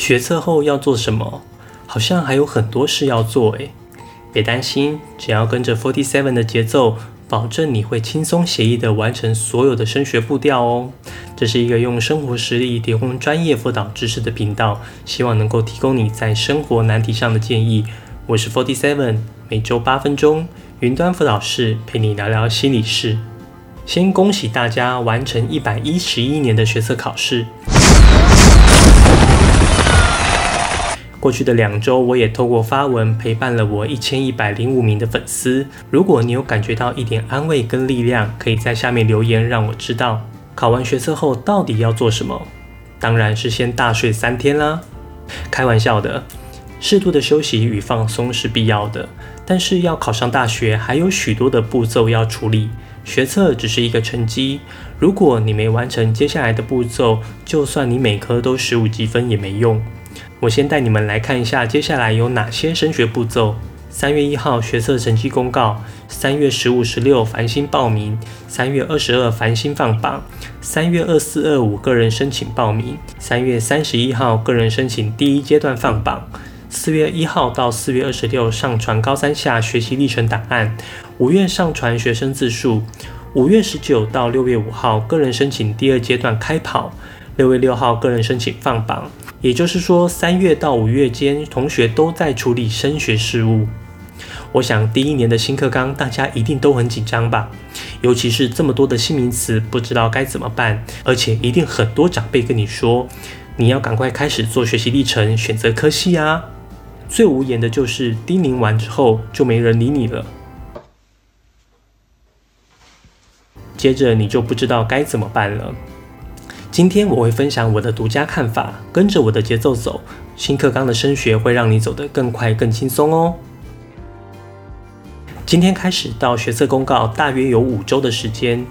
学测后要做什么？好像还有很多事要做诶。别担心，只要跟着 Forty Seven 的节奏，保证你会轻松写意的完成所有的升学步调哦。这是一个用生活实例提供专业辅导知识的频道，希望能够提供你在生活难题上的建议。我是 Forty Seven，每周八分钟，云端辅导室陪你聊聊心理事。先恭喜大家完成一百一十一年的学测考试。过去的两周，我也透过发文陪伴了我一千一百零五名的粉丝。如果你有感觉到一点安慰跟力量，可以在下面留言让我知道。考完学测后到底要做什么？当然是先大睡三天啦。开玩笑的，适度的休息与放松是必要的。但是要考上大学，还有许多的步骤要处理。学测只是一个成绩，如果你没完成接下来的步骤，就算你每科都十五积分也没用。我先带你们来看一下接下来有哪些升学步骤。三月一号学测成绩公告，三月十五、十六繁星报名，三月二十二繁星放榜，三月二四、二五个人申请报名，三月三十一号个人申请第一阶段放榜，四月一号到四月二十六上传高三下学习历程档案，五月上传学生自述，五月十九到六月五号个人申请第二阶段开跑，六月六号个人申请放榜。也就是说，三月到五月间，同学都在处理升学事务。我想第一年的新课纲，大家一定都很紧张吧？尤其是这么多的新名词，不知道该怎么办。而且一定很多长辈跟你说，你要赶快开始做学习历程，选择科系啊。最无言的就是叮咛完之后，就没人理你了。接着你就不知道该怎么办了。今天我会分享我的独家看法，跟着我的节奏走，新课纲的升学会让你走得更快、更轻松哦。今天开始到学测公告，大约有五周的时间，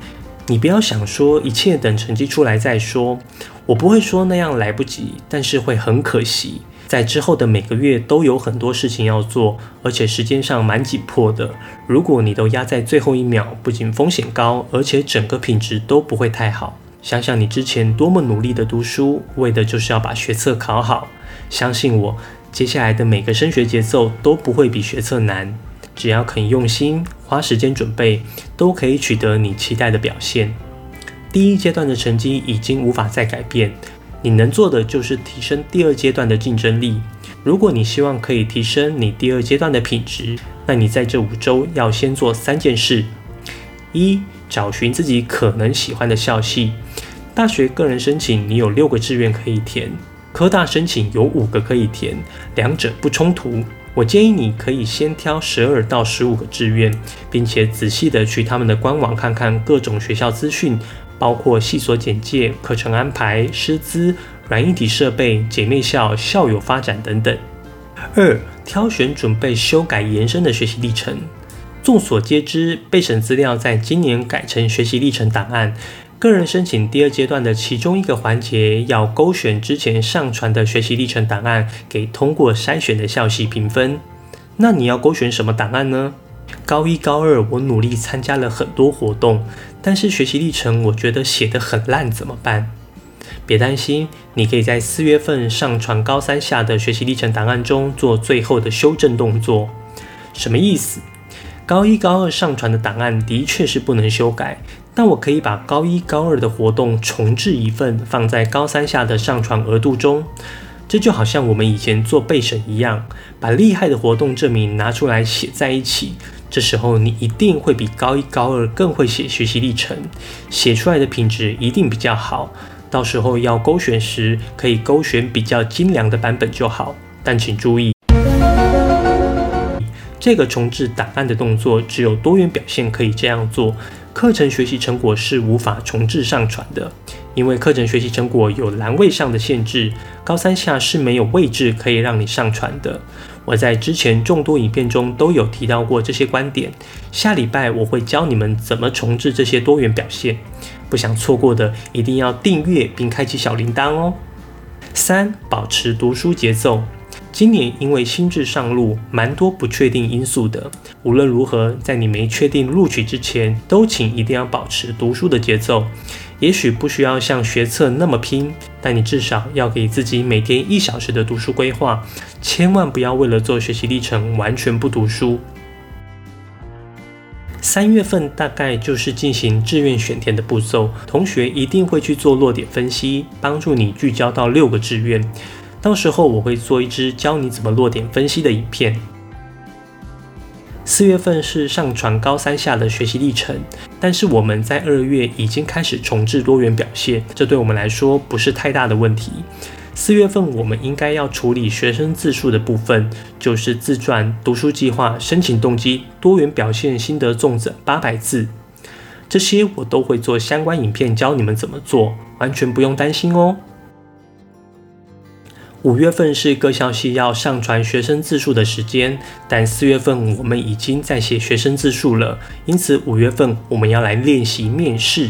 你不要想说一切等成绩出来再说，我不会说那样来不及，但是会很可惜，在之后的每个月都有很多事情要做，而且时间上蛮紧迫的。如果你都压在最后一秒，不仅风险高，而且整个品质都不会太好。想想你之前多么努力的读书，为的就是要把学测考好。相信我，接下来的每个升学节奏都不会比学测难。只要肯用心，花时间准备，都可以取得你期待的表现。第一阶段的成绩已经无法再改变，你能做的就是提升第二阶段的竞争力。如果你希望可以提升你第二阶段的品质，那你在这五周要先做三件事：一。找寻自己可能喜欢的校系。大学个人申请，你有六个志愿可以填；科大申请有五个可以填，两者不冲突。我建议你可以先挑十二到十五个志愿，并且仔细的去他们的官网看看各种学校资讯，包括系所简介、课程安排、师资、软硬体设备、姐妹校、校友发展等等。二、挑选准备修改延伸的学习历程。众所皆知，备审资料在今年改成学习历程档案。个人申请第二阶段的其中一个环节，要勾选之前上传的学习历程档案，给通过筛选的校系评分。那你要勾选什么档案呢？高一、高二我努力参加了很多活动，但是学习历程我觉得写得很烂，怎么办？别担心，你可以在四月份上传高三下的学习历程档案中做最后的修正动作。什么意思？高一、高二上传的档案的确是不能修改，但我可以把高一、高二的活动重置一份，放在高三下的上传额度中。这就好像我们以前做备审一样，把厉害的活动证明拿出来写在一起。这时候你一定会比高一、高二更会写学习历程，写出来的品质一定比较好。到时候要勾选时，可以勾选比较精良的版本就好。但请注意。这个重置档案的动作，只有多元表现可以这样做。课程学习成果是无法重置上传的，因为课程学习成果有栏位上的限制，高三下是没有位置可以让你上传的。我在之前众多影片中都有提到过这些观点。下礼拜我会教你们怎么重置这些多元表现，不想错过的一定要订阅并开启小铃铛哦。三、保持读书节奏。今年因为新制上路，蛮多不确定因素的。无论如何，在你没确定录取之前，都请一定要保持读书的节奏。也许不需要像学测那么拼，但你至少要给自己每天一小时的读书规划。千万不要为了做学习历程完全不读书。三月份大概就是进行志愿选填的步骤，同学一定会去做落点分析，帮助你聚焦到六个志愿。到时候我会做一支教你怎么落点分析的影片。四月份是上传高三下的学习历程，但是我们在二月已经开始重置多元表现，这对我们来说不是太大的问题。四月份我们应该要处理学生自述的部分，就是自传、读书计划、申请动机、多元表现心得重整八百字，这些我都会做相关影片教你们怎么做，完全不用担心哦。五月份是各校系要上传学生自述的时间，但四月份我们已经在写学生自述了，因此五月份我们要来练习面试。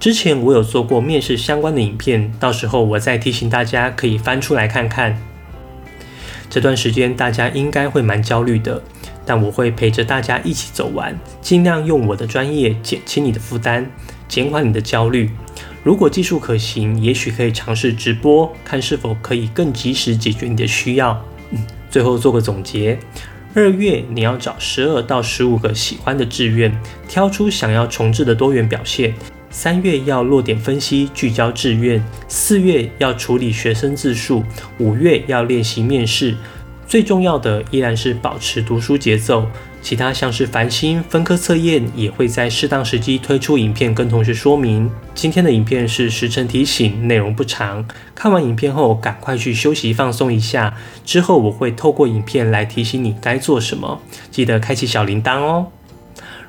之前我有做过面试相关的影片，到时候我再提醒大家可以翻出来看看。这段时间大家应该会蛮焦虑的，但我会陪着大家一起走完，尽量用我的专业减轻你的负担，减缓你的焦虑。如果技术可行，也许可以尝试直播，看是否可以更及时解决你的需要。嗯最后做个总结：二月你要找十二到十五个喜欢的志愿，挑出想要重置的多元表现。三月要落点分析，聚焦志愿；四月要处理学生自述；五月要练习面试。最重要的依然是保持读书节奏。其他像是繁星分科测验也会在适当时机推出影片跟同学说明。今天的影片是时辰提醒，内容不长。看完影片后赶快去休息放松一下。之后我会透过影片来提醒你该做什么，记得开启小铃铛哦。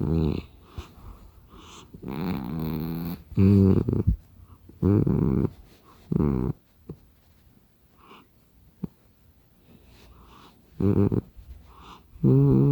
음, 음, 음, 음, 음, 음.